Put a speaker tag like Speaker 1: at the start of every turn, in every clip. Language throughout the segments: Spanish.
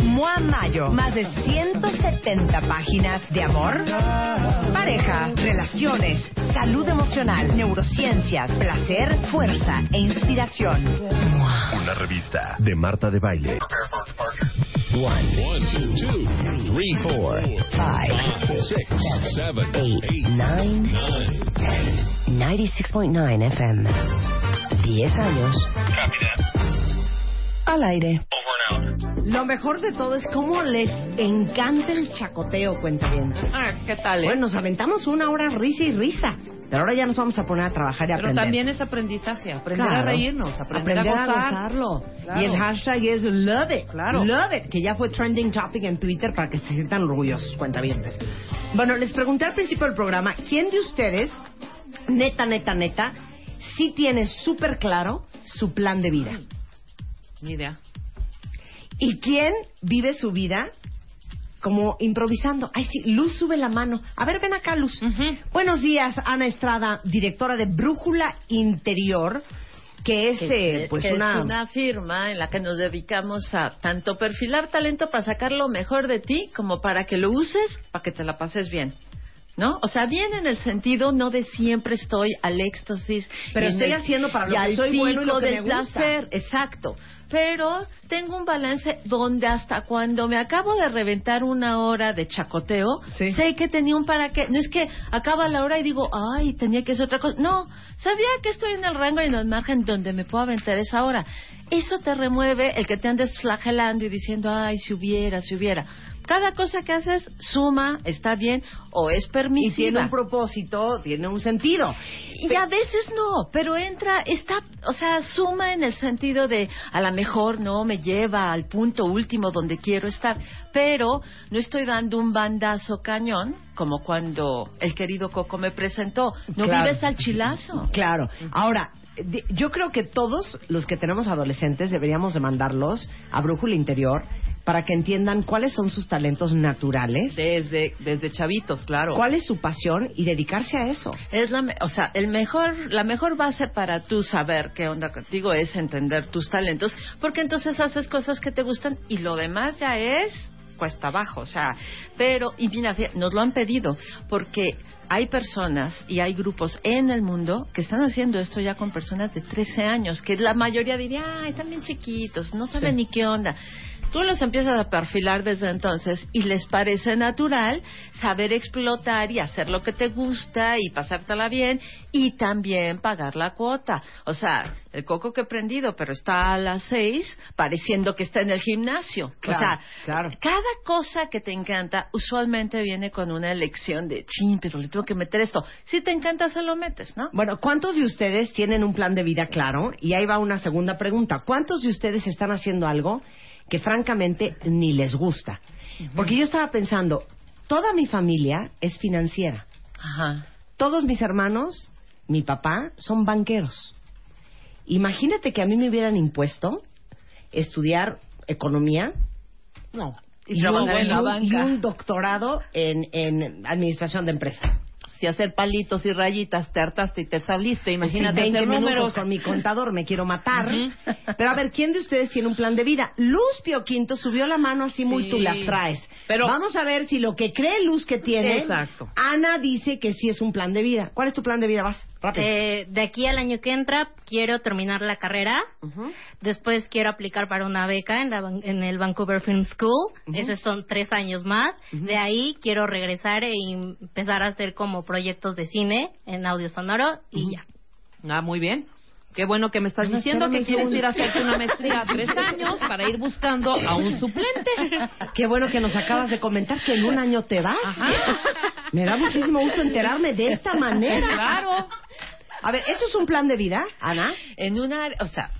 Speaker 1: Mua Mayo, más de 170 páginas de amor, pareja, relaciones, salud emocional, neurociencias, placer, fuerza e inspiración.
Speaker 2: Una revista de Marta de Baile.
Speaker 3: One, two, three, four,
Speaker 1: Five,
Speaker 3: six, seven,
Speaker 1: eight,
Speaker 3: eight,
Speaker 1: nine, ten. 96.9 FM. 10 años. Al aire. Lo mejor de todo es cómo les encanta el chacoteo, cuenta bien.
Speaker 4: Ah, ¿qué tal? eh?
Speaker 1: Bueno, nos aventamos una hora risa y risa. Pero ahora ya nos vamos a poner a trabajar y a
Speaker 4: Pero
Speaker 1: aprender.
Speaker 4: también es aprendizaje, aprender
Speaker 1: Claro.
Speaker 4: a reírnos, aprender,
Speaker 1: Aprender
Speaker 4: a gozar.
Speaker 1: gozarlo.
Speaker 4: Claro.
Speaker 1: Y el hashtag es love it.
Speaker 4: Claro.
Speaker 1: Love it, que ya fue trending topic en Twitter para que se sientan orgullosos, cuentavientes. Bueno, les pregunté al principio del programa, ¿quién de ustedes, neta, neta, neta, sí tiene súper claro su plan de vida?
Speaker 4: Ni idea.
Speaker 1: ¿Y quién vive su vida como improvisando? Ay, sí, Luz sube la mano. A ver, ven acá, Luz. Buenos días, Ana Estrada, directora de Brújula Interior, que es, eh, pues,
Speaker 5: que
Speaker 1: una...
Speaker 5: es una firma en la que nos dedicamos a tanto perfilar talento para sacar lo mejor de ti como para que lo uses para que te la pases bien. ¿No? O sea, bien en el sentido no de siempre estoy al éxtasis.
Speaker 1: Pero
Speaker 5: y
Speaker 1: estoy
Speaker 5: el-
Speaker 1: haciendo para lo
Speaker 5: y
Speaker 1: que
Speaker 5: al
Speaker 1: soy
Speaker 5: pico
Speaker 1: bueno y lo que
Speaker 5: del
Speaker 1: me gusta.
Speaker 5: placer, exacto. Pero tengo un balance donde hasta cuando me acabo de reventar una hora de chacoteo,
Speaker 1: Sí.
Speaker 5: sé que tenía un para qué. No es que acaba la hora y digo, ay, tenía que hacer otra cosa. No, sabía que estoy en el rango y en el margen donde me puedo aventar esa hora. Eso te remueve el que te andes flagelando y diciendo, ay, si hubiera, si hubiera. Cada cosa que haces suma, está bien o es
Speaker 1: Y
Speaker 5: permisiva.
Speaker 1: tiene un propósito, tiene un sentido.
Speaker 5: Y a veces no, pero entra, está, o sea, suma en el sentido de a lo mejor no me lleva al punto último donde quiero estar, pero no estoy dando un bandazo cañón como cuando el querido Coco me presentó. No
Speaker 1: Claro.
Speaker 5: vives al chilazo.
Speaker 1: Claro. Ahora, yo creo que todos los que tenemos adolescentes deberíamos de mandarlos a Brújula Interior para que entiendan cuáles son sus talentos naturales,
Speaker 4: Desde, desde chavitos, claro.
Speaker 1: cuál es su pasión y dedicarse a eso.
Speaker 5: Es la, o sea, el mejor, la mejor base para tú saber qué onda contigo es entender tus talentos, porque entonces haces cosas que te gustan y lo demás ya es cuesta abajo, o sea, pero y mira, nos lo han pedido porque hay personas y hay grupos en el mundo que están haciendo esto ya con personas de 13 años, que la mayoría diría, ay, están bien chiquitos, no saben ni qué onda. Tú los empiezas a perfilar desde entonces y les parece natural saber explotar y hacer lo que te gusta y pasártela bien y también pagar la cuota. O sea, el coco que he prendido, pero está a las seis pareciendo que está en el gimnasio.
Speaker 1: Claro,
Speaker 5: o sea,
Speaker 1: claro.
Speaker 5: cada cosa que te encanta usualmente viene con una elección de, chin, pero le tengo que meter esto. Si te encanta, se lo metes, ¿no?
Speaker 1: Bueno, ¿cuántos de ustedes tienen un plan de vida claro? Y ahí va una segunda pregunta. ¿Cuántos de ustedes están haciendo algo que francamente ni les gusta? Porque yo estaba pensando, toda mi familia es financiera.
Speaker 5: Ajá.
Speaker 1: Todos mis hermanos, mi papá, son banqueros. Imagínate que a mí me hubieran impuesto estudiar economía
Speaker 4: No.
Speaker 5: Y
Speaker 1: y, un,
Speaker 5: trabajar en la banca.
Speaker 1: y un doctorado en, en administración de empresas.
Speaker 4: Si hacer palitos y rayitas te hartaste y te saliste, imagínate
Speaker 1: Sí, 20
Speaker 4: hacer números.
Speaker 1: con mi contador, me quiero matar. Pero a ver, ¿quién de ustedes tiene un plan de vida? Luz Pio Quinto subió la mano así muy
Speaker 4: Sí.
Speaker 1: tú las traes.
Speaker 4: Pero-
Speaker 1: Vamos a ver si lo que cree Luz que tiene,
Speaker 4: Exacto.
Speaker 1: Ana dice que sí es un plan de vida. ¿Cuál es tu plan de vida? Vas.
Speaker 6: Eh, de aquí al año que entra quiero terminar la carrera. Después quiero aplicar para una beca en, la Van- en el Vancouver Film School. Esos son tres años más. De ahí quiero regresar e empezar a hacer como proyectos de cine en audio sonoro y ya.
Speaker 4: Ah, muy bien. Qué bueno que me estás
Speaker 1: No,
Speaker 4: diciendo que quieres
Speaker 1: segundo.
Speaker 4: ir a hacerte una maestría a tres años para ir buscando a un suplente.
Speaker 1: Qué bueno que nos acabas de comentar que en un año te vas.
Speaker 4: Ajá.
Speaker 1: Me da muchísimo gusto enterarme de esta manera.
Speaker 4: Claro.
Speaker 1: A ver, ¿eso es un plan de vida, Ana?
Speaker 5: en una, o sea,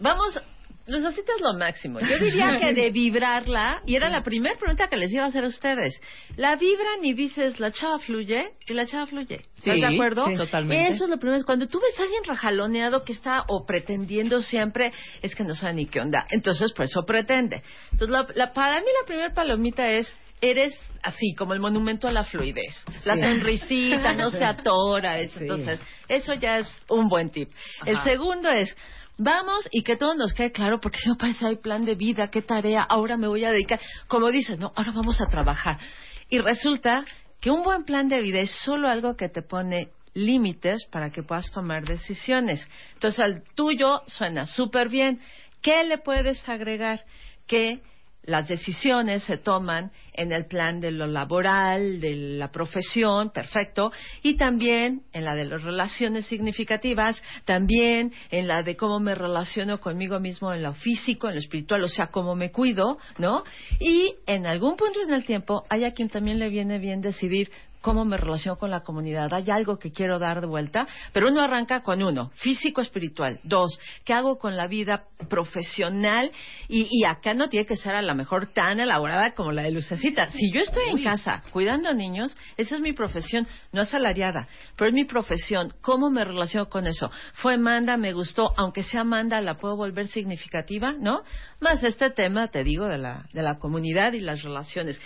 Speaker 5: vamos Lucecita es lo máximo. Yo diría que de vibrarla, y era la primera pregunta que les iba a hacer a ustedes. La vibran y dices, la chava fluye, y la chava fluye. ¿Estás
Speaker 4: Sí,
Speaker 5: de acuerdo?
Speaker 4: sí, totalmente.
Speaker 5: Eso es lo primero. Cuando tú ves a alguien rajaloneado que está o pretendiendo siempre, es que no sabe ni qué onda. Entonces, por eso pretende. Entonces, la, la- para mí la primera palomita es, eres así, como el monumento a la fluidez. La sonrisita, no se atora. es- Entonces, eso ya es un buen tip. El segundo es, vamos y que todo nos quede claro, porque no parece hay plan de vida, qué tarea, ahora me voy a dedicar. Como dices, no, ahora vamos a trabajar. Y resulta que un buen plan de vida es solo algo que te pone límites para que puedas tomar decisiones. Entonces, al tuyo suena súper bien. ¿Qué le puedes agregar? Que las decisiones se toman en el plan de lo laboral, de la profesión, perfecto, y también en la de las relaciones significativas, también en la de cómo me relaciono conmigo mismo en lo físico, en lo espiritual, o sea, cómo me cuido, ¿no? Y en algún punto en el tiempo hay a quien también le viene bien decidir cómo me relaciono con la comunidad. Hay algo que quiero dar de vuelta, pero uno arranca con uno, físico espiritual. Dos, ¿qué hago con la vida profesional? Y, y acá no tiene que ser a lo mejor tan elaborada como la de Lucecita. Si yo estoy en casa cuidando a niños, esa es mi profesión, no asalariada, pero es mi profesión. ¿Cómo me relaciono con eso? Fue Manda, me gustó, aunque sea Manda, la puedo volver significativa, ¿no? Más este tema, te digo, de la, de la comunidad y las relaciones.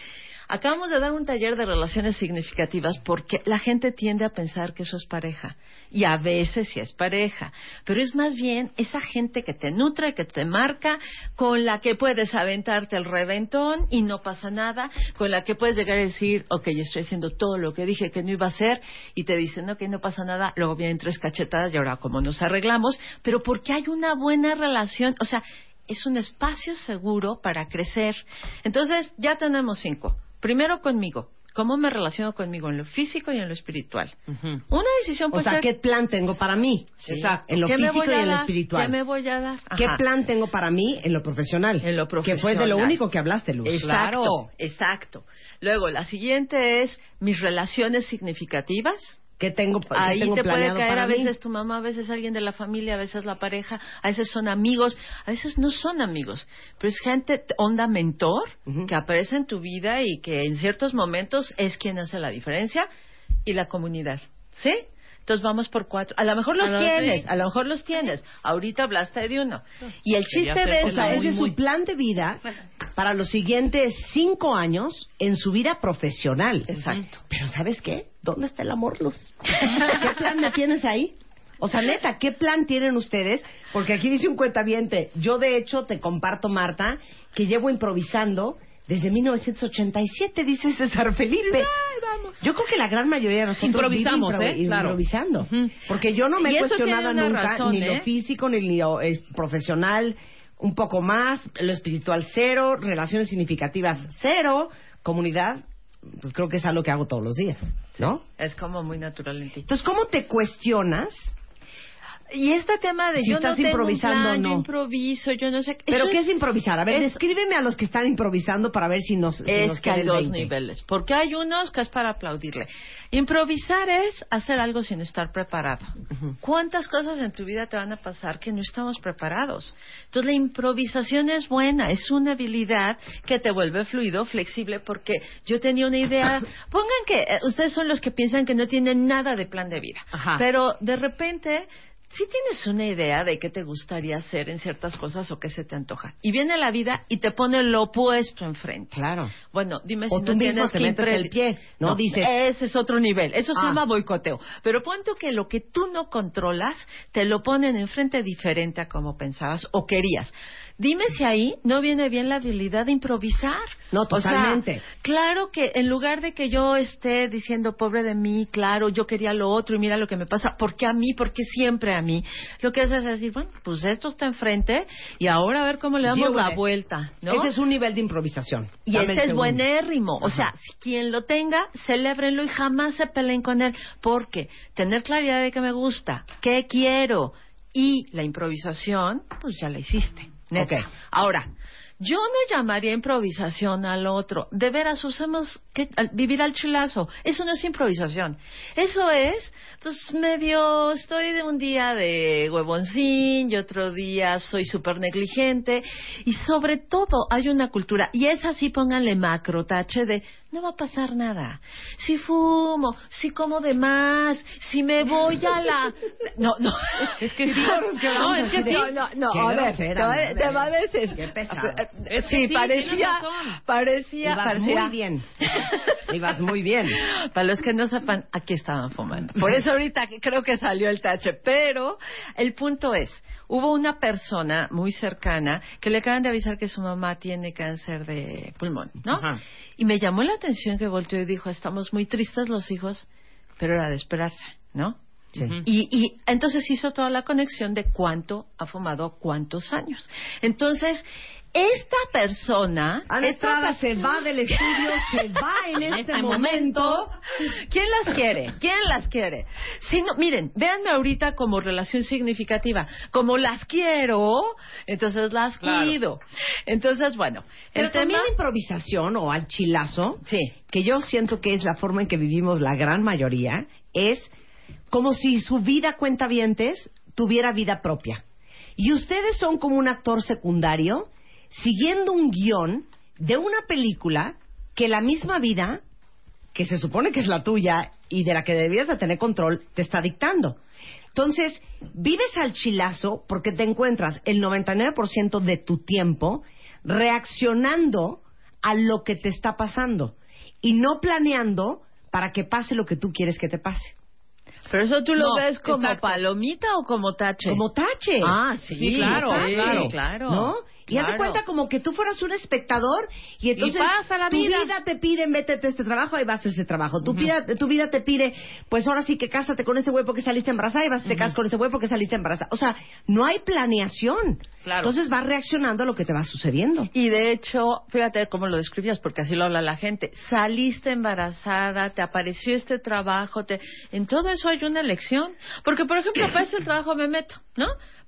Speaker 5: Acabamos de dar un taller de relaciones significativas porque la gente tiende a pensar que eso es pareja. Y a veces sí es pareja. Pero es más bien esa gente que te nutre, que te marca, con la que puedes aventarte el reventón y no pasa nada, con la que puedes llegar a decir, ok, estoy haciendo todo lo que dije que no iba a hacer, y te dicen, ok, no pasa nada, luego vienen tres cachetadas y ahora cómo nos arreglamos, pero porque hay una buena relación, o sea, es un espacio seguro para crecer. Entonces, ya tenemos cinco. Primero conmigo. ¿Cómo me relaciono conmigo en lo físico y en lo espiritual? Una decisión
Speaker 1: O
Speaker 5: puede
Speaker 1: sea,
Speaker 5: ser...
Speaker 1: ¿qué plan tengo para mí?
Speaker 5: Sí.
Speaker 1: En lo
Speaker 5: ¿Qué me
Speaker 1: físico y en lo espiritual.
Speaker 5: ¿Qué me voy a dar?
Speaker 1: ¿Qué
Speaker 5: Ajá.
Speaker 1: plan tengo para mí en lo profesional?
Speaker 5: En lo
Speaker 1: Que fue de lo
Speaker 5: profesional.
Speaker 1: único que hablaste, Luz.
Speaker 5: Exacto, exacto. Luego, la siguiente es mis relaciones significativas.
Speaker 1: ¿Qué tengo, qué
Speaker 5: Ahí
Speaker 1: tengo
Speaker 5: te puede caer a
Speaker 1: mí?
Speaker 5: veces tu mamá, a veces alguien de la familia, a veces la pareja, a veces son amigos, a veces no son amigos, pero es gente onda mentor que aparece en tu vida y que en ciertos momentos es quien hace la diferencia y la comunidad, ¿sí? Entonces vamos por cuatro. A lo mejor los
Speaker 4: A
Speaker 5: tienes,
Speaker 4: sí.
Speaker 5: a lo mejor los tienes. Ahorita hablaste de uno. Y el chiste de
Speaker 1: O
Speaker 5: eso
Speaker 1: sea,
Speaker 4: muy,
Speaker 1: ese es su plan de vida para los siguientes cinco años en su vida profesional.
Speaker 5: Exacto.
Speaker 1: Pero ¿sabes qué? ¿Dónde está el amor, Luz? ¿Qué plan me tienes ahí? O sea, neta, ¿qué plan tienen ustedes? Porque aquí dice un cuentaviente. Yo, de hecho, te comparto, Marta, que llevo improvisando desde 1987, dice César Felipe. Yo creo que la gran mayoría de nosotros
Speaker 4: Improvisamos, ¿eh? Claro.
Speaker 1: improvisando. Porque yo no me
Speaker 5: Y
Speaker 1: he cuestionado nunca
Speaker 5: razón,
Speaker 1: ni lo
Speaker 5: ¿eh?
Speaker 1: físico ni lo es, profesional, un poco más, lo espiritual cero, relaciones significativas cero, comunidad, pues creo que es algo que hago todos los días, ¿no?
Speaker 5: Es como muy natural en ti.
Speaker 1: Entonces, ¿cómo te cuestionas?
Speaker 5: Y este tema de
Speaker 1: Si
Speaker 5: yo
Speaker 1: estás
Speaker 5: no tengo
Speaker 1: improvisando
Speaker 5: plan,
Speaker 1: no.
Speaker 5: yo improviso, yo no sé.
Speaker 1: ¿Pero qué es improvisar? A ver,
Speaker 5: es-
Speaker 1: descríbeme a los que están improvisando para ver si nos, si
Speaker 5: es
Speaker 1: nos
Speaker 5: que hay dos
Speaker 1: 20.
Speaker 5: niveles, porque hay unos que es para aplaudirle. Improvisar es hacer algo sin estar preparado. ¿Cuántas cosas en tu vida te van a pasar que no estamos preparados? Entonces la improvisación es buena, es una habilidad que te vuelve fluido, flexible, porque yo tenía una idea. Pongan que eh, ustedes son los que piensan que no tienen nada de plan de vida,
Speaker 1: Ajá.
Speaker 5: pero de repente si tienes una idea de qué te gustaría hacer en ciertas cosas o qué se te antoja. Y viene la vida y te pone lo opuesto enfrente.
Speaker 1: Claro.
Speaker 5: Bueno, dime
Speaker 1: O
Speaker 5: si
Speaker 1: tú
Speaker 5: no tienes que
Speaker 1: metes el pie, ¿no? Dices-
Speaker 5: Ese es otro nivel. Eso se
Speaker 1: Ah.
Speaker 5: llama boicoteo. Pero ponte que lo que tú no controlas te lo ponen enfrente diferente a como pensabas o querías. Dime si ahí no viene bien la habilidad de improvisar.
Speaker 1: No,
Speaker 5: O sea,
Speaker 1: totalmente.
Speaker 5: claro que en lugar de que yo esté diciendo pobre de mí, claro, yo quería lo otro y mira lo que me pasa, ¿por qué a mí? ¿Por qué siempre a mí? Lo que haces es decir, bueno, pues esto está enfrente y ahora a ver cómo le damos la vuelta, ¿no?
Speaker 1: Ese es un nivel de improvisación.
Speaker 5: Y
Speaker 1: Dame
Speaker 5: ese es buenérrimo. O
Speaker 1: Ajá.
Speaker 5: sea, si quien lo tenga, celébrenlo y jamás se peleen con él. Porque tener claridad de qué me gusta, qué quiero y la improvisación, pues ya la hiciste. Neta.
Speaker 1: Ok.
Speaker 5: Ahora, Yo no llamaría improvisación al otro. De veras, usemos que, al- vivir al chilazo. Eso no es improvisación. Eso es, pues medio, estoy de un día de huevoncín y otro día soy súper negligente. Y sobre todo hay una cultura, y es así, pónganle macro tache de, no va a pasar nada. Si fumo, si como de más, si me voy a la... No, no.
Speaker 4: Es que sí.
Speaker 1: No,
Speaker 4: No, es que sí.
Speaker 5: No, no, no,
Speaker 1: Qué
Speaker 5: a ver, te va, te va a decir.
Speaker 1: Qué pesado.
Speaker 4: Es que
Speaker 5: Sí,
Speaker 4: sí,
Speaker 5: parecía, parecía,
Speaker 1: Ibas
Speaker 5: parecía.
Speaker 1: muy bien. Ibas muy bien.
Speaker 5: Para los que no sepan, aquí estaban fumando. Por eso ahorita creo que salió el tache. Pero el punto es, hubo una persona muy cercana que le acaban de avisar que su mamá tiene cáncer de pulmón, ¿no?
Speaker 4: Ajá.
Speaker 5: Y me llamó la atención que volteó y dijo, estamos muy tristes los hijos, pero era de esperarse, ¿no?
Speaker 1: Sí.
Speaker 5: Y, y entonces hizo toda la conexión de cuánto ha fumado cuántos años. Entonces, esta persona...
Speaker 1: Ana
Speaker 5: esta
Speaker 1: Estrada se va del estudio, se va en este,
Speaker 4: este
Speaker 1: momento.
Speaker 5: ¿Quién las quiere? ¿Quién las quiere? Si no, miren, véanme ahorita como relación significativa. Como las quiero, entonces las
Speaker 4: Claro.
Speaker 5: cuido. Entonces, bueno,
Speaker 1: Pero
Speaker 5: el tema...
Speaker 1: también la improvisación o al chilazo,
Speaker 5: Sí.
Speaker 1: que yo siento que es la forma en que vivimos la gran mayoría, es como si su vida cuentavientes tuviera vida propia. Y ustedes son como un actor secundario siguiendo un guion de una película que la misma vida, que se supone que es la tuya y de la que debías de tener control, te está dictando. Entonces, vives al chilazo porque te encuentras el 99% de tu tiempo reaccionando a lo que te está pasando y no planeando para que pase lo que tú quieres que te pase.
Speaker 5: Pero eso tú lo
Speaker 4: No,
Speaker 5: ves como
Speaker 4: exacto.
Speaker 5: palomita o como tache.
Speaker 1: Como tache.
Speaker 5: Ah, sí,
Speaker 4: Sí, claro,
Speaker 5: sí,
Speaker 4: claro.
Speaker 5: claro.
Speaker 1: ¿No? Y haz de
Speaker 5: Claro.
Speaker 1: cuenta como que tú fueras un espectador y entonces
Speaker 4: pasa la
Speaker 1: tu
Speaker 4: vida.
Speaker 1: vida. te pide métete a este trabajo, ahí vas a ese trabajo. Tu, vida, tu vida te pide, pues ahora sí que cásate con este güey porque saliste embarazada y vas te casas con este güey porque saliste embarazada. O sea, no hay planeación.
Speaker 4: Claro.
Speaker 1: Entonces vas reaccionando a lo que te va sucediendo.
Speaker 5: Y de hecho, fíjate cómo lo describías, porque así lo habla la gente. Saliste embarazada, te apareció este trabajo, te... en todo eso hay una elección. Porque, por ejemplo, para ese trabajo me meto, ¿no?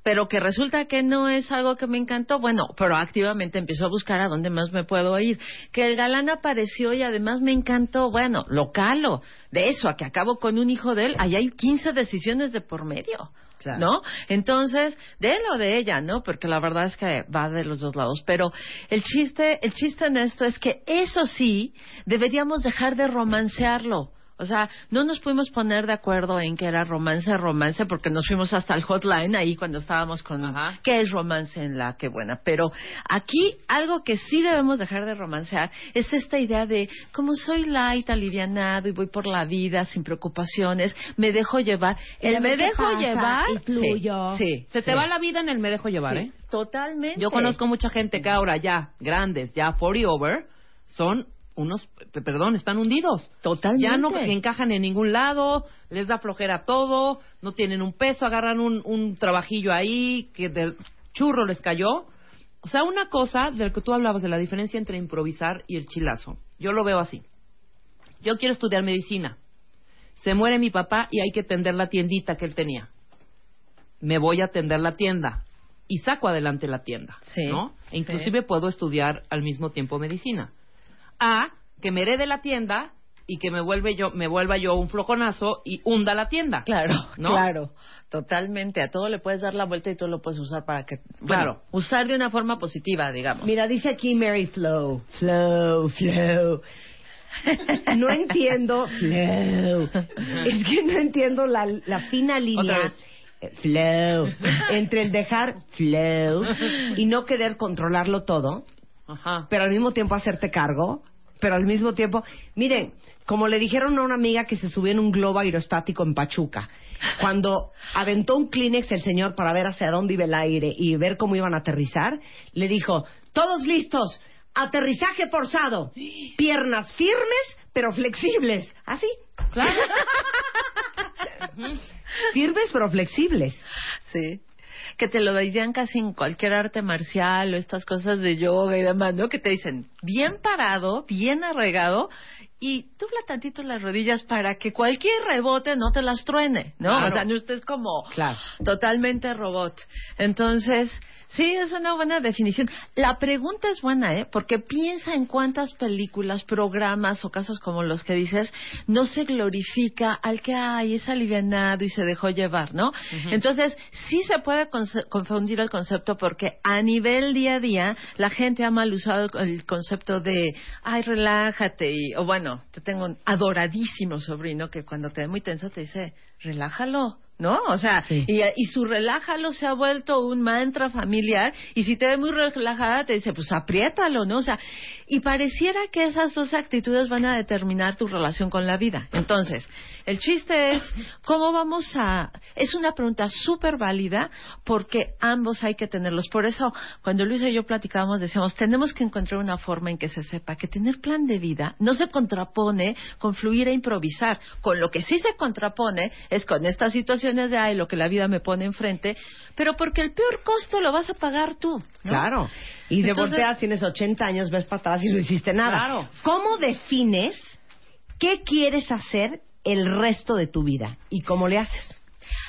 Speaker 5: Pero que resulta que no es algo que me encantó. Bueno, proactivamente empiezo a buscar a dónde más me puedo ir. Que el galán apareció y además me encantó. Bueno, lo calo. De eso a que acabo con un hijo de él, ahí hay 15 decisiones de por medio.
Speaker 1: Claro.
Speaker 5: ¿no? Entonces, de él o de ella, ¿no? Porque la verdad es que va de los dos lados. Pero el chiste, el chiste en esto es que eso sí, deberíamos dejar de romancearlo. O sea, no nos pudimos poner de acuerdo en que era romance, romance, porque nos fuimos hasta el hotline ahí cuando estábamos con
Speaker 4: Ajá.
Speaker 5: qué es romance en la que buena. Pero aquí algo que sí debemos dejar de romancear es esta idea de como soy light, alivianado y voy por la vida sin preocupaciones, me dejo llevar. El me dejo
Speaker 1: pasa,
Speaker 5: llevar.
Speaker 1: fluyo.
Speaker 5: Sí, sí,
Speaker 4: Se te va la vida en el me dejo llevar,
Speaker 5: Sí,
Speaker 4: ¿eh?
Speaker 5: Totalmente.
Speaker 4: Yo conozco mucha gente que ahora ya grandes, ya 40 over, son unos, perdón, están hundidos.
Speaker 5: Totalmente.
Speaker 4: Ya no encajan en ningún lado, les da flojera todo, no tienen un peso, agarran un, un trabajillo ahí que del churro les cayó. O sea, una cosa de lo que tú hablabas de la diferencia entre improvisar y el chilazo. Yo lo veo así. Yo quiero estudiar medicina. Se muere mi papá y hay que tender la tiendita que él tenía. Me voy a atender la tienda y saco adelante la tienda,
Speaker 5: Sí,
Speaker 4: ¿no? E
Speaker 5: sí.
Speaker 4: inclusive puedo estudiar al mismo tiempo medicina. A que me herede la tienda y que me vuelve yo me vuelva yo un flojonazo y hunda la tienda.
Speaker 5: Claro,
Speaker 4: ¿no?
Speaker 5: claro, totalmente. A todo le puedes dar la vuelta y tú lo puedes usar para que, bueno,
Speaker 4: Claro.
Speaker 5: usar de una forma positiva, digamos.
Speaker 1: Mira, dice aquí Mary Flow. Flow, Flow. No entiendo, Flow. Es que no entiendo la, la fina línea. Flow. Entre el dejar flow y no querer controlarlo todo,
Speaker 4: Ajá.
Speaker 1: pero al mismo tiempo hacerte cargo, pero al mismo tiempo, miren, como le dijeron a una amiga que se subió en un globo aerostático en Pachuca, cuando aventó un Kleenex el señor para ver hacia dónde iba el aire y ver cómo iban a aterrizar, le dijo, todos listos, aterrizaje forzado, piernas firmes pero flexibles, así.
Speaker 4: Claro.
Speaker 1: Firmes pero flexibles.
Speaker 5: Sí. Que te lo dirían casi en cualquier arte marcial o estas cosas de yoga y demás, ¿no? Que te dicen bien parado, bien arregado y dobla tantito las rodillas para que cualquier rebote no te las truene, ¿no?
Speaker 1: Claro.
Speaker 5: O sea, no estés como
Speaker 1: Claro.
Speaker 5: totalmente robot. Entonces, sí, es una buena definición. La pregunta es buena, ¿eh? Porque piensa en cuántas películas, programas o casos como los que dices, no se glorifica al que, ay, es alivianado y se dejó llevar, ¿no? Entonces, sí se puede confundir el concepto porque a nivel día a día la gente ha mal usado el concepto de, ay, relájate, y, o bueno, te tengo un adoradísimo sobrino que cuando te ve muy tenso te dice, relájalo. ¿No? O sea,
Speaker 1: Sí.
Speaker 5: y, y su relájalo se ha vuelto un mantra familiar y si te ve muy relajada te dice, pues apriétalo, ¿no? O sea, y pareciera que esas dos actitudes van a determinar tu relación con la vida. Entonces, el chiste es, ¿cómo vamos a...? Es una pregunta súper válida porque ambos hay que tenerlos. Por eso, cuando Luis y yo platicábamos, decíamos, tenemos que encontrar una forma en que se sepa que tener plan de vida no se contrapone con fluir e improvisar. Con lo que sí se contrapone es con estas situaciones de, ay, lo que la vida me pone enfrente, pero porque el peor costo lo vas a pagar tú. ¿no?
Speaker 1: Claro. Y de
Speaker 5: Entonces-
Speaker 1: volteas, tienes 80 años, ves para atrás y no hiciste nada.
Speaker 4: Claro.
Speaker 1: ¿Cómo defines qué quieres hacer el resto de tu vida y cómo le haces?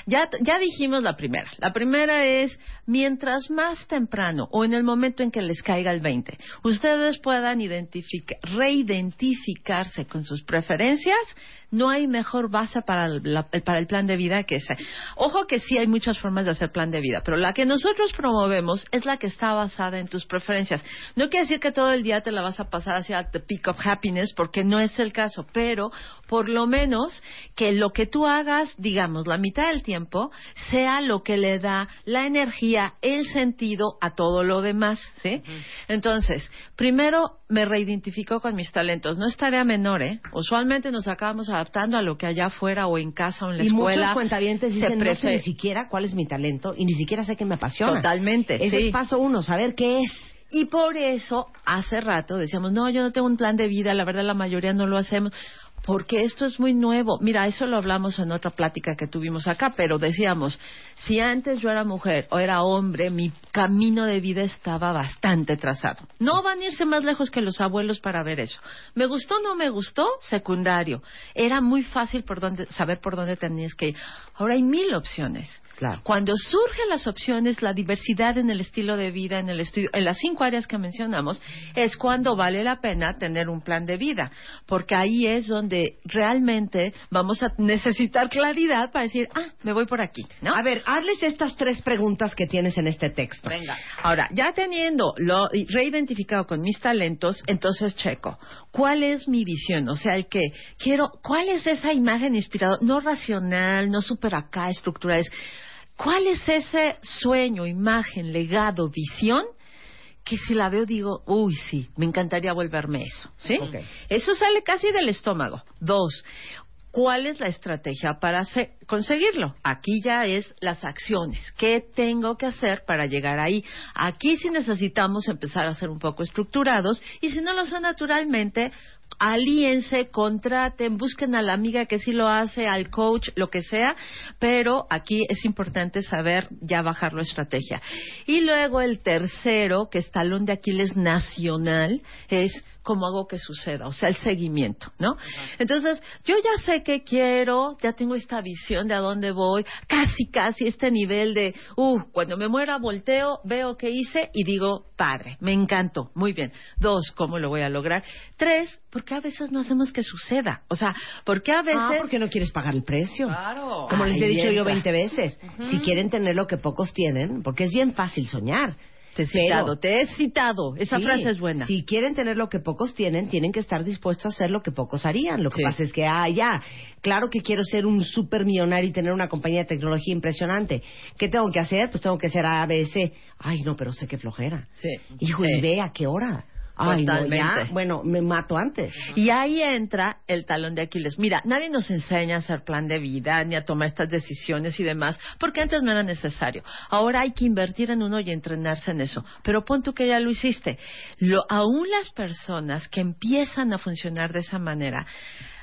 Speaker 5: Ya, ya dijimos la primera. La primera es, mientras más temprano o en el momento en que les caiga el 20, ustedes puedan identificar, reidentificarse con sus preferencias, no hay mejor base para el, la- para el plan de vida que ese. Ojo que sí hay muchas formas de hacer plan de vida, pero la que nosotros promovemos es la que está basada en tus preferencias. No quiere decir que todo el día te la vas a pasar hacia the peak of happiness, porque no es el caso, pero por lo menos que lo que tú hagas, digamos, la mitad del tiempo, sea lo que le da la energía, el sentido a todo lo demás, ¿sí? Entonces, primero me reidentifico con mis talentos. No es tarea menor, ¿eh? Usualmente nos acabamos adaptando a lo que allá afuera o en casa o en la
Speaker 1: y
Speaker 5: escuela.
Speaker 1: muchos cuentavientes
Speaker 5: se
Speaker 1: dicen, no sé ni siquiera cuál es mi talento y ni siquiera sé qué me apasiona.
Speaker 5: Totalmente,
Speaker 1: Ese
Speaker 5: sí.
Speaker 1: es paso uno, saber qué es.
Speaker 5: Y por eso, hace rato decíamos, no, yo no tengo un plan de vida, la verdad la mayoría no lo hacemos, porque esto es muy nuevo. Mira, eso lo hablamos en otra plática que tuvimos acá, pero decíamos, si antes yo era mujer o era hombre, mi camino de vida estaba bastante trazado. No van a irse más lejos que los abuelos para ver eso. ¿Me gustó o no me gustó? Secundario. Era muy fácil por dónde, saber por dónde tenías que ir. Ahora hay mil opciones.
Speaker 1: Claro.
Speaker 5: Cuando surgen las opciones, la diversidad en el estilo de vida, en el estudio, en las cinco áreas que mencionamos, es cuando vale la pena tener un plan de vida, porque ahí es donde realmente vamos a necesitar claridad para decir, ah, me voy por aquí, ¿no?
Speaker 1: A ver, hazles estas tres preguntas que tienes en este texto.
Speaker 5: Venga. Ahora, ya teniendo lo reidentificado con mis talentos, entonces checo. ¿Cuál es mi visión? O sea, el que quiero, ¿cuál es esa imagen inspiradora? No racional, no super acá, estructural. es, ¿Cuál es ese sueño, imagen, legado, visión? Que si la veo digo, uy, sí, me encantaría volverme eso, ¿sí? Eso sale casi del estómago. Dos, ¿Cuál es la estrategia para conseguirlo? Aquí ya es las acciones. ¿Qué tengo que hacer para llegar ahí? Aquí sí necesitamos empezar a ser un poco estructurados y si no lo son naturalmente, alíense, contraten, busquen a la amiga que sí lo hace, al coach, lo que sea, pero aquí es importante saber ya bajar la estrategia. Y luego el tercero, que es talón de Aquiles nacional, es cómo hago que suceda, o sea, el seguimiento, ¿no? Entonces, yo ya sé qué quiero, ya tengo esta visión de a dónde voy, casi, casi este nivel de, uh, cuando me muera volteo, veo qué hice y digo, padre, me encantó, muy bien. Dos, ¿cómo lo voy a lograr? Tres, ¿por qué a veces no hacemos que suceda? O sea, ¿por qué a veces...
Speaker 1: Ah, porque no quieres pagar el precio.
Speaker 5: Claro.
Speaker 1: Como les he
Speaker 5: Ahí
Speaker 1: dicho yo
Speaker 5: entra.
Speaker 1: 20 veces, si quieren tener lo que pocos tienen, porque es bien fácil soñar.
Speaker 5: Te he
Speaker 1: Pero-
Speaker 5: citado, te he citado. Esa
Speaker 1: Sí,
Speaker 5: frase es buena.
Speaker 1: Si quieren tener lo que pocos tienen, tienen que estar dispuestos a hacer lo que pocos harían. Lo que
Speaker 5: Sí.
Speaker 1: pasa es que, ah, ya, claro que quiero ser un super millonario y tener una compañía de tecnología impresionante. ¿Qué tengo que hacer? Pues tengo que ser ABC. Ay, no, pero sé qué flojera.
Speaker 5: Sí.
Speaker 1: Hijo,
Speaker 5: Sí.
Speaker 1: y ve a qué hora. Ay, no,
Speaker 5: Totalmente.
Speaker 1: ya, bueno, me mato antes.
Speaker 5: Y ahí entra el talón de Aquiles. Mira, nadie nos enseña a hacer plan de vida ni a tomar estas decisiones y demás, porque antes no era necesario. Ahora hay que invertir en uno y entrenarse en eso. Pero pon tú que ya lo hiciste. Lo, aún las personas que empiezan a funcionar de esa manera,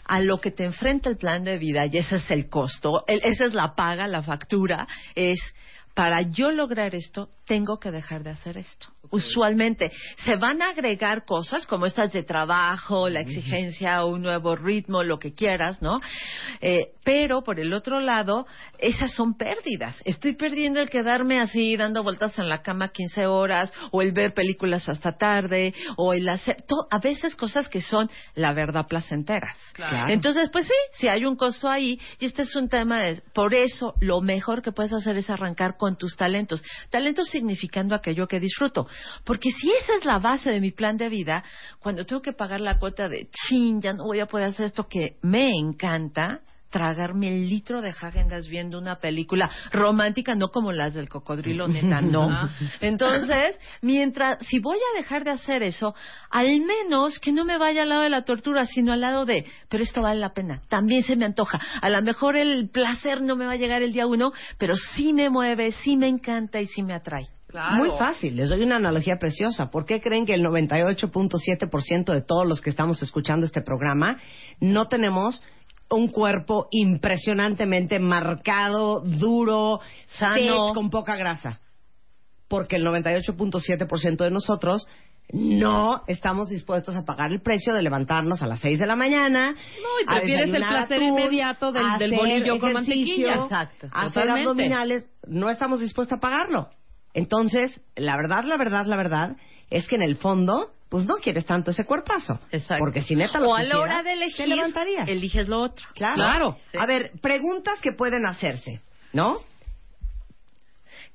Speaker 5: a lo que te enfrenta el plan de vida, y ese es el costo, el- esa es la paga, la factura, es para yo lograr esto, tengo que dejar de hacer esto. Usualmente se van a agregar cosas como estas de trabajo, la exigencia, un nuevo ritmo, lo que quieras, ¿no? Eh, pero por el otro lado, esas son pérdidas. Estoy perdiendo el quedarme así dando vueltas en la cama 15 horas o el ver películas hasta tarde o el hacer to- a veces cosas que son la verdad placenteras.
Speaker 1: Claro.
Speaker 5: Entonces, pues sí, si hay un costo ahí y este es un tema de por eso lo mejor que puedes hacer es arrancar con tus talentos. Talentos significando aquello que disfruto. Porque si esa es la base de mi plan de vida, cuando tengo que pagar la cuota de chin, ya no voy a poder hacer esto que me encanta, tragarme el litro de Häagen-Dazs viendo una película romántica, no como las del cocodrilo, neta, no. Entonces, mientras, si voy a dejar de hacer eso, al menos que no me vaya al lado de la tortura, sino al lado de, pero esto vale la pena, también se me antoja. A lo mejor el placer no me va a llegar el día uno, pero sí me mueve, sí me encanta y sí me atrae.
Speaker 4: Claro.
Speaker 1: Muy fácil, les doy una analogía preciosa. ¿Por qué creen que el 98.7% de todos los que estamos escuchando este programa no tenemos un cuerpo impresionantemente marcado, duro,
Speaker 5: Sano.
Speaker 1: con poca grasa? Porque el 98.7% de nosotros no estamos dispuestos a pagar el precio de levantarnos a las 6 de la mañana.
Speaker 4: No, y
Speaker 1: a
Speaker 4: prefieres el placer
Speaker 1: atún,
Speaker 4: inmediato del- del bolillo con mantequilla.
Speaker 5: Exacto,
Speaker 1: hacer abdominales. No estamos dispuestos a pagarlo. Entonces, la verdad, la verdad, la verdad es que en el fondo, pues no quieres tanto ese cuerpazo.
Speaker 5: Exacto.
Speaker 1: Porque si neta lo
Speaker 5: o a la hora de
Speaker 1: te
Speaker 5: elegir,
Speaker 1: levantarías.
Speaker 5: eliges lo otro.
Speaker 1: Claro.
Speaker 4: Claro.
Speaker 5: Sí.
Speaker 1: A ver, preguntas que pueden hacerse, ¿no?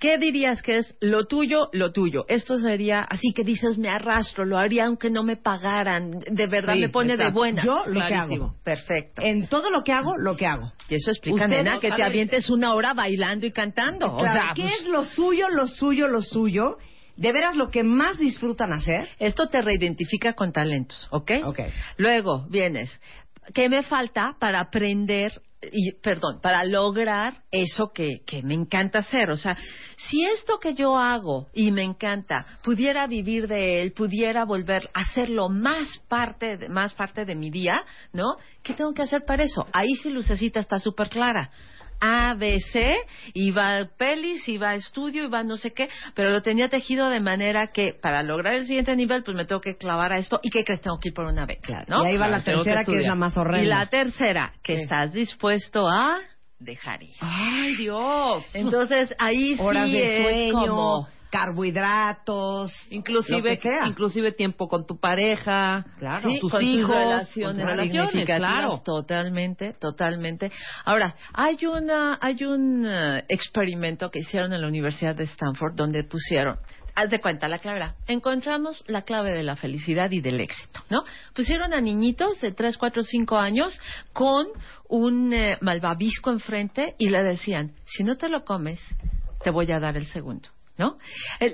Speaker 5: ¿Qué dirías que es lo tuyo, lo tuyo? Esto sería así que dices, me arrastro, lo haría aunque no me pagaran, de verdad
Speaker 4: Sí,
Speaker 5: me pone de buena.
Speaker 1: Yo lo que hago.
Speaker 5: Perfecto.
Speaker 1: En todo lo que hago, lo que hago.
Speaker 5: Y eso explica,
Speaker 1: Usted
Speaker 5: nena,
Speaker 1: no
Speaker 5: que te avientes una hora bailando y cantando. o
Speaker 1: Claro,
Speaker 5: sea,
Speaker 1: ¿qué
Speaker 5: pues,
Speaker 1: es lo suyo, lo suyo, lo suyo? De veras lo que más disfrutan hacer.
Speaker 5: esto te reidentifica con talentos, ¿ok?
Speaker 1: Ok.
Speaker 5: Luego vienes, ¿qué me falta para aprender y, perdón, para lograr eso que, que me encanta hacer? O sea, si esto que yo hago y me encanta pudiera vivir de él, pudiera volver a hacerlo más parte, de, más parte de mi día, ¿no? ¿Qué tengo que hacer para eso? Ahí sí Lucecita está súper clara. A, B, C, y va a pelis, y va a estudio, y va a no sé qué, pero lo tenía tejido de manera que para lograr el siguiente nivel, pues me tengo que clavar a esto, y ¿qué crees? Tengo que ir por una beca, ¿no?
Speaker 1: Y ahí va la
Speaker 4: Claro, que
Speaker 1: tercera, que, es la más horrenda.
Speaker 5: Y la tercera, que
Speaker 1: Sí.
Speaker 5: estás dispuesto a dejar ir.
Speaker 4: Ay, Dios.
Speaker 5: Entonces, ahí sí
Speaker 1: Horas de
Speaker 5: es
Speaker 1: sueño,
Speaker 5: como...
Speaker 1: carbohidratos,
Speaker 4: Inclusive,
Speaker 1: lo que sea.
Speaker 4: inclusive tiempo con tu pareja,
Speaker 1: Claro.
Speaker 5: Sí,
Speaker 4: tus
Speaker 5: con
Speaker 4: hijos,
Speaker 5: tus relaciones,
Speaker 4: con relaciones,
Speaker 5: significativas,
Speaker 4: claro.
Speaker 5: totalmente, totalmente. Ahora, hay una, hay un eh, experimento que hicieron en la Universidad de Stanford donde pusieron, haz de cuenta, la clave era, encontramos la clave de la felicidad y del éxito, ¿no? Pusieron a niñitos de 3, 4, 5 años con un eh, malvavisco enfrente y le decían, si no te lo comes, te voy a dar el segundo. ¿No?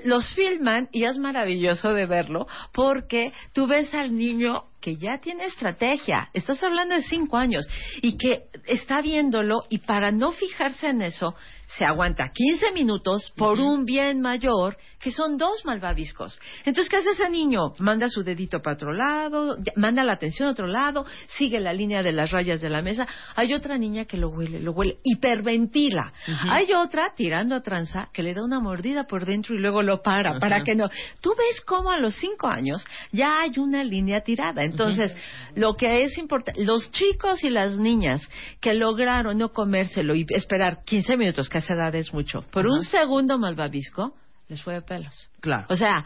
Speaker 5: Los filman y es maravilloso de verlo porque tú ves al niño que ya tiene estrategia, estás hablando de cinco años, y que está viéndolo y para no fijarse en eso, se aguanta 15 minutos por un bien mayor, que son dos malvaviscos. Entonces, ¿qué hace ese niño? Manda su dedito para otro lado, manda la atención a otro lado, sigue la línea de las rayas de la mesa. Hay otra niña que lo huele, lo huele, hiperventila. Hay otra tirando a tranza que le da una mordida por dentro y luego lo para, para que no. Tú ves cómo a los cinco años ya hay una línea tirada. Entonces, lo que es importante, los chicos y las niñas que lograron no comérselo y esperar 15 minutos, que a esa edad es mucho, por un segundo malvavisco, les fue de pelos.
Speaker 4: Claro.
Speaker 5: O sea,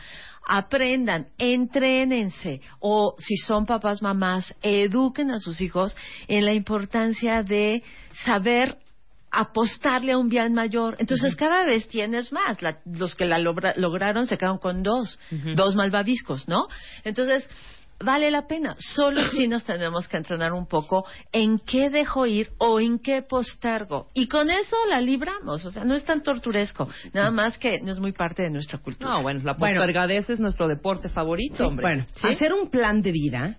Speaker 5: aprendan, entrénense o si son papás, mamás, eduquen a sus hijos en la importancia de saber apostarle a un bien mayor. Entonces, cada vez tienes más. La- los que la logra- lograron se quedaron con dos, dos malvaviscos, ¿no? Entonces, vale la pena. Solo si nos tenemos que entrenar un poco en qué dejo ir o en qué postergo. Y con eso la libramos. O sea, no es tan torturesco. Nada más que no es muy parte de nuestra cultura.
Speaker 4: No, bueno, la
Speaker 1: Bueno.
Speaker 4: postergadez es nuestro deporte favorito, hombre.
Speaker 1: Bueno,
Speaker 4: ¿Sí?
Speaker 1: hacer un plan de vida,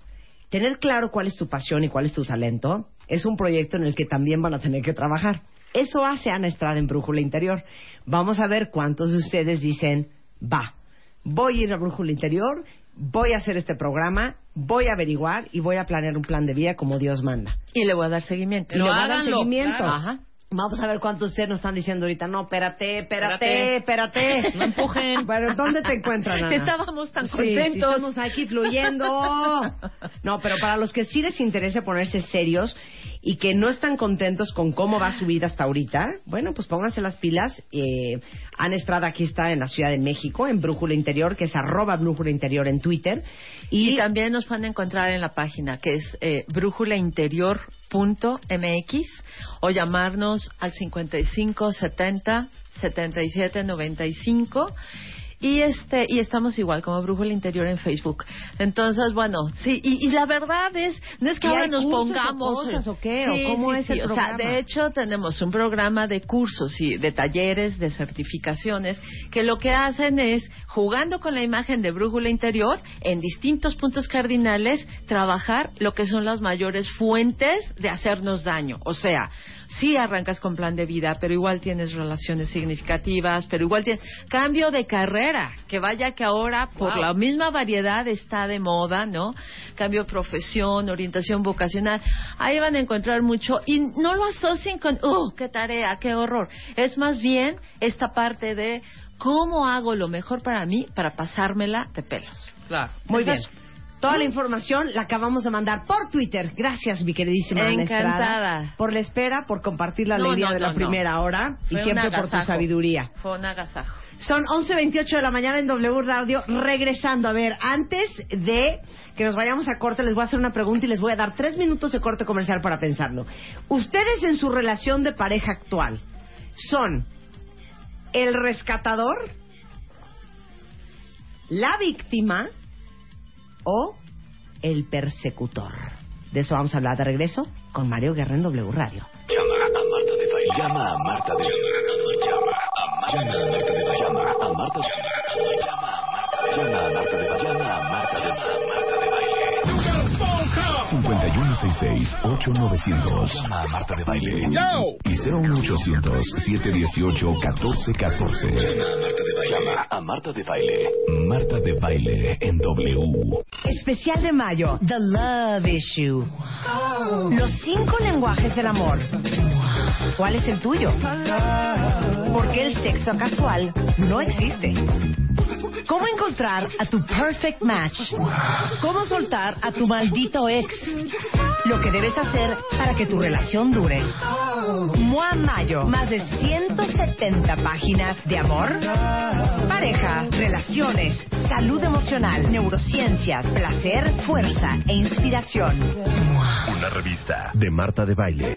Speaker 1: tener claro cuál es tu pasión y cuál es tu talento, es un proyecto en el que también van a tener que trabajar. Eso hace Ana Estrada en Brújula Interior. Vamos a ver cuántos de ustedes dicen, va, voy a ir a Brújula Interior, voy a hacer este programa, voy a averiguar y voy a planear un plan de vida como Dios manda.
Speaker 5: Y le voy a dar seguimiento.
Speaker 1: Y le va a dar seguimiento.
Speaker 4: claro.
Speaker 5: Ajá.
Speaker 1: Vamos a ver cuántos ustedes nos están diciendo ahorita. No, espérate, espérate, espérate.
Speaker 4: No empujen.
Speaker 1: Bueno, ¿dónde te encuentran, Ana?
Speaker 5: Si estábamos tan
Speaker 1: sí,
Speaker 5: contentos.
Speaker 1: estamos aquí fluyendo. No, pero para los que sí les interese ponerse serios y que no están contentos con cómo va su vida hasta ahorita, bueno, pues pónganse las pilas. Eh, Ana Estrada aquí está en la Ciudad de México, en Brújula Interior, que es arroba Brújula Interior en Twitter.
Speaker 5: Y, también nos pueden encontrar en la página que es eh, brújulainterior.mx o llamarnos al 55 70 77 95 y este y estamos igual como Brújula Interior en Facebook. Entonces, bueno, sí, y, y la verdad es no es que
Speaker 1: ¿Y
Speaker 5: ahora nos
Speaker 1: o
Speaker 5: pongamos
Speaker 1: cosas o qué? ¿O
Speaker 5: Sí,
Speaker 1: cómo
Speaker 5: sí,
Speaker 1: es
Speaker 5: sí,
Speaker 1: el
Speaker 5: o sea,
Speaker 1: programa?
Speaker 5: de hecho tenemos un programa de cursos y de talleres, de certificaciones que lo que hacen es jugando con la imagen de brújula interior en distintos puntos cardinales trabajar lo que son las mayores fuentes de hacernos daño. O sea, sí arrancas con plan de vida, pero igual tienes relaciones significativas, pero igual tienes cambio de carrera, que vaya que ahora por
Speaker 4: Wow.
Speaker 5: la misma variedad está de moda, ¿no? Cambio de profesión, orientación vocacional. Ahí van a encontrar mucho y no lo asocien con, ¡uh, qué tarea, qué horror! Es más bien esta parte de cómo hago lo mejor para mí para pasármela de pelos.
Speaker 4: Claro.
Speaker 1: muy bien. Toda la información la acabamos de mandar por Twitter. Gracias, mi queridísima Ana Estrada,
Speaker 5: Encantada.
Speaker 1: por la espera, por compartir la alegría
Speaker 5: no,
Speaker 1: de la
Speaker 5: no,
Speaker 1: primera hora y
Speaker 5: Fue
Speaker 1: siempre por tu sabiduría.
Speaker 5: Fue un agasajo.
Speaker 1: Son 11.28 de la mañana en W Radio. Regresando, a ver, antes de que nos vayamos a corte, les voy a hacer una pregunta y les voy a dar tres minutos de corte comercial para pensarlo. Ustedes en su relación de pareja actual son el rescatador, la víctima o el persecutor. De eso vamos a hablar de regreso con Mario Guerra en W Radio.
Speaker 2: Llama a Marta de Baile. Llama a Marta de Baile. Llama a Marta de Baile. Llama a Marta de Baile. Llama a Marta de Baile. Llama a Marta de Baile. 5166-8900. Llama a Marta de Baile. Y 01800-718-1414. Llama a Marta de Llama a Marta de Baile. Marta de Baile en W.
Speaker 1: Especial de mayo, The Love Issue. Los cinco lenguajes del amor. ¿Cuál es el tuyo? Porque el sexo casual no existe. ¿Cómo encontrar a tu perfect match? ¿Cómo soltar a tu maldito ex? Lo que debes hacer para que tu relación dure. Mua Mayo, más de 170 páginas de amor, pareja, relaciones, salud emocional, neurociencias, placer, fuerza e inspiración.
Speaker 2: Una revista de Marta de Baile.